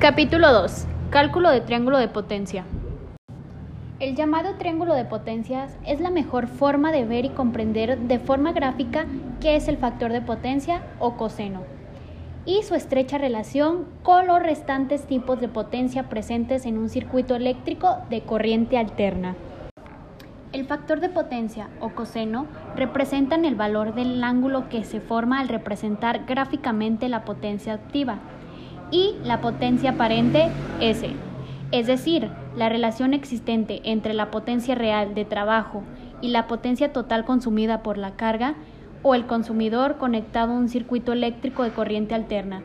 Capítulo 2. Cálculo de triángulo de potencia. El llamado triángulo de potencias es la mejor forma de ver y comprender de forma gráfica qué es el factor de potencia o coseno y su estrecha relación con los restantes tipos de potencia presentes en un circuito eléctrico de corriente alterna. El factor de potencia o coseno representan el valor del ángulo que se forma al representar gráficamente la potencia activa y la potencia aparente S, es decir, la relación existente entre la potencia real de trabajo y la potencia total consumida por la carga o el consumidor conectado a un circuito eléctrico de corriente alterna.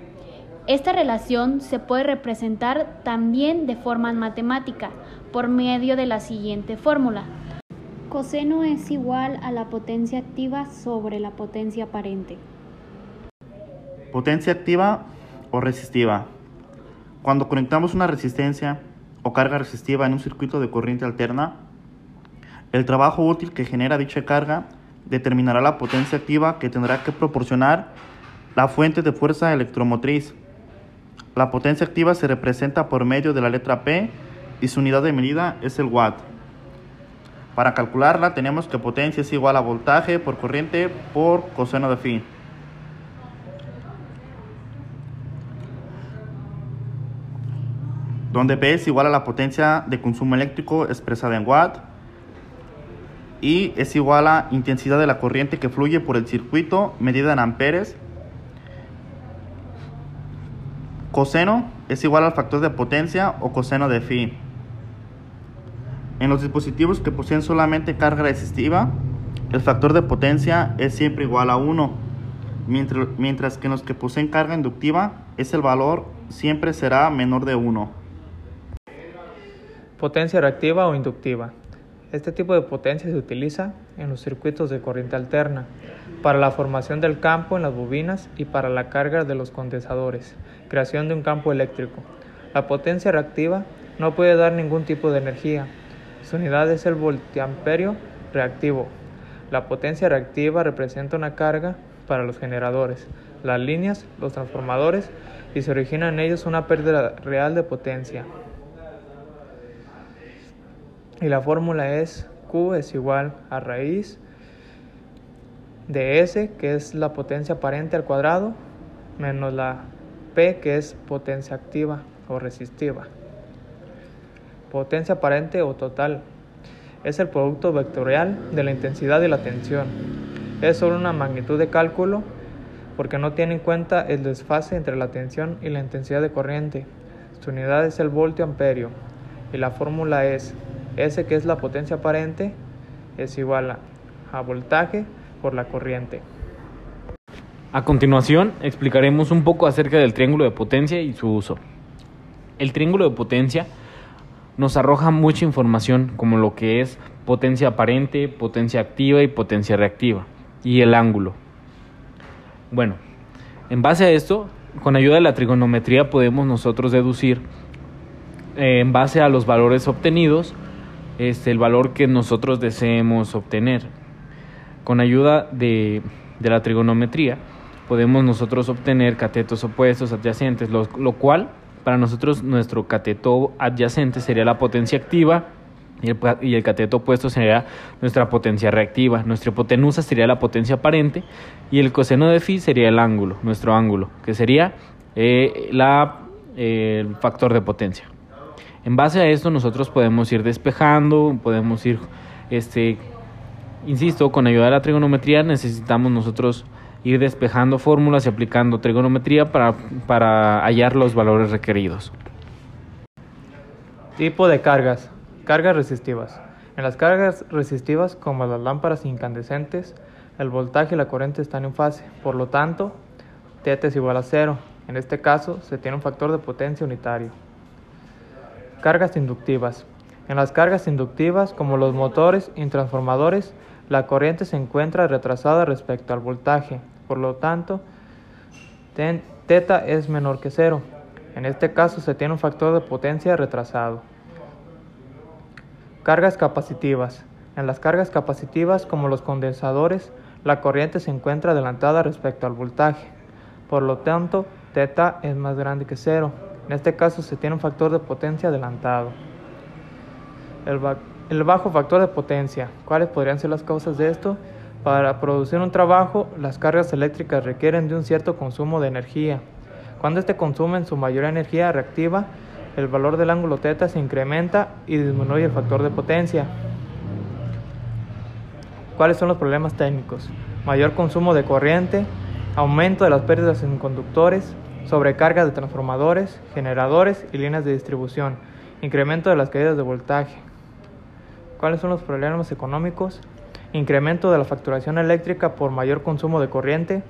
Esta relación se puede representar también de forma matemática por medio de la siguiente fórmula. Coseno es igual a la potencia activa sobre la potencia aparente. Potencia activa o resistiva. Cuando conectamos una resistencia o carga resistiva en un circuito de corriente alterna, el trabajo útil que genera dicha carga determinará la potencia activa que tendrá que proporcionar la fuente de fuerza electromotriz. La potencia activa se representa por medio de la letra P y su unidad de medida es el watt. Para calcularla tenemos que potencia es igual a voltaje por corriente por coseno de phi. Donde P es igual a la potencia de consumo eléctrico expresada en watt y es igual a intensidad de la corriente que fluye por el circuito medida en amperes. Coseno es igual al factor de potencia o coseno de phi. En los dispositivos que poseen solamente carga resistiva, el factor de potencia es siempre igual a 1, mientras, mientras que en los que poseen carga inductiva, ese valor siempre será menor de 1. Potencia reactiva o inductiva. Este tipo de potencia se utiliza en los circuitos de corriente alterna, para la formación del campo en las bobinas y para la carga de los condensadores, creación de un campo eléctrico. La potencia reactiva no puede dar ningún tipo de energía. Su unidad es el voltiamperio reactivo. La potencia reactiva representa una carga para los generadores, las líneas, los transformadores y se origina en ellos una pérdida real de potencia y la fórmula es Q es igual a raíz de S, que es la potencia aparente al cuadrado, menos la P, que es potencia activa o resistiva. Potencia aparente o total es el producto vectorial de la intensidad y la tensión. Es solo una magnitud de cálculo porque no tiene en cuenta el desfase entre la tensión y la intensidad de corriente. Su unidad es el voltio amperio y la fórmula es S que es la potencia aparente es igual a, voltaje por la corriente. A continuación explicaremos un poco acerca del triángulo de potencia y su uso. El triángulo de potencia nos arroja mucha información como lo que es potencia aparente, potencia activa y potencia reactiva y el ángulo. Bueno, en base a esto, con ayuda de la trigonometría podemos nosotros deducir eh, en base a los valores obtenidos este, el valor que nosotros deseemos obtener. Con ayuda de, la trigonometría podemos nosotros obtener catetos opuestos adyacentes, lo, cual para nosotros nuestro cateto adyacente sería la potencia activa y el, y el, cateto opuesto sería nuestra potencia reactiva. Nuestra hipotenusa sería la potencia aparente y el coseno de phi sería el ángulo, nuestro ángulo, que sería eh, la, el factor de potencia. En base a esto nosotros podemos ir despejando, podemos ir, este, insisto, con ayuda de la trigonometría necesitamos nosotros ir despejando fórmulas y aplicando trigonometría para, para hallar los valores requeridos. Tipo de cargas. Cargas resistivas. En las cargas resistivas, como las lámparas incandescentes, el voltaje y la corriente están en fase, por lo tanto, θ es igual a cero. En este caso, se tiene un factor de potencia unitario. Cargas inductivas. En las cargas inductivas, como los motores y transformadores, la corriente se encuentra retrasada respecto al voltaje. Por lo tanto, θ es menor que cero. En este caso se tiene un factor de potencia retrasado. Cargas capacitivas. En las cargas capacitivas, como los condensadores, la corriente se encuentra adelantada respecto al voltaje. Por lo tanto, θ es más grande que cero. En este caso se tiene un factor de potencia adelantado. El, el bajo factor de potencia. ¿Cuáles podrían ser las causas de esto? Para producir un trabajo, las cargas eléctricas requieren de un cierto consumo de energía. Cuando este consume en su mayor energía reactiva, el valor del ángulo θ se incrementa y disminuye el factor de potencia. ¿Cuáles son los problemas técnicos? Mayor consumo de corriente, aumento de las pérdidas en conductores, sobrecarga de transformadores, generadores y líneas de distribución, incremento de las caídas de voltaje. ¿Cuáles son los problemas económicos? incremento de la facturación eléctrica por mayor consumo de corriente,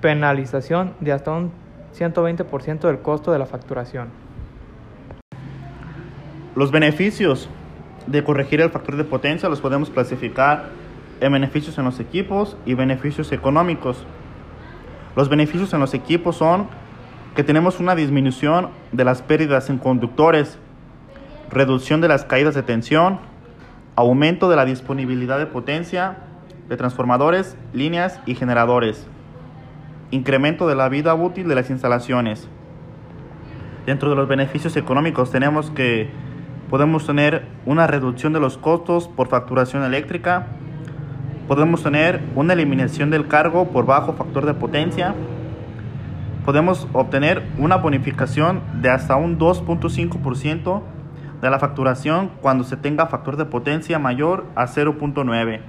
penalización de hasta un 120% del costo de la facturación. Los beneficios de corregir el factor de potencia los podemos clasificar en beneficios en los equipos y beneficios económicos. Los beneficios en los equipos son que tenemos una disminución de las pérdidas en conductores, reducción de las caídas de tensión, aumento de la disponibilidad de potencia de transformadores, líneas y generadores, incremento de la vida útil de las instalaciones. Dentro de los beneficios económicos tenemos que podemos tener una reducción de los costos por facturación eléctrica, podemos tener una eliminación del cargo por bajo factor de potencia, podemos obtener una bonificación de hasta un 2.5% de la facturación cuando se tenga factor de potencia mayor a 0.9.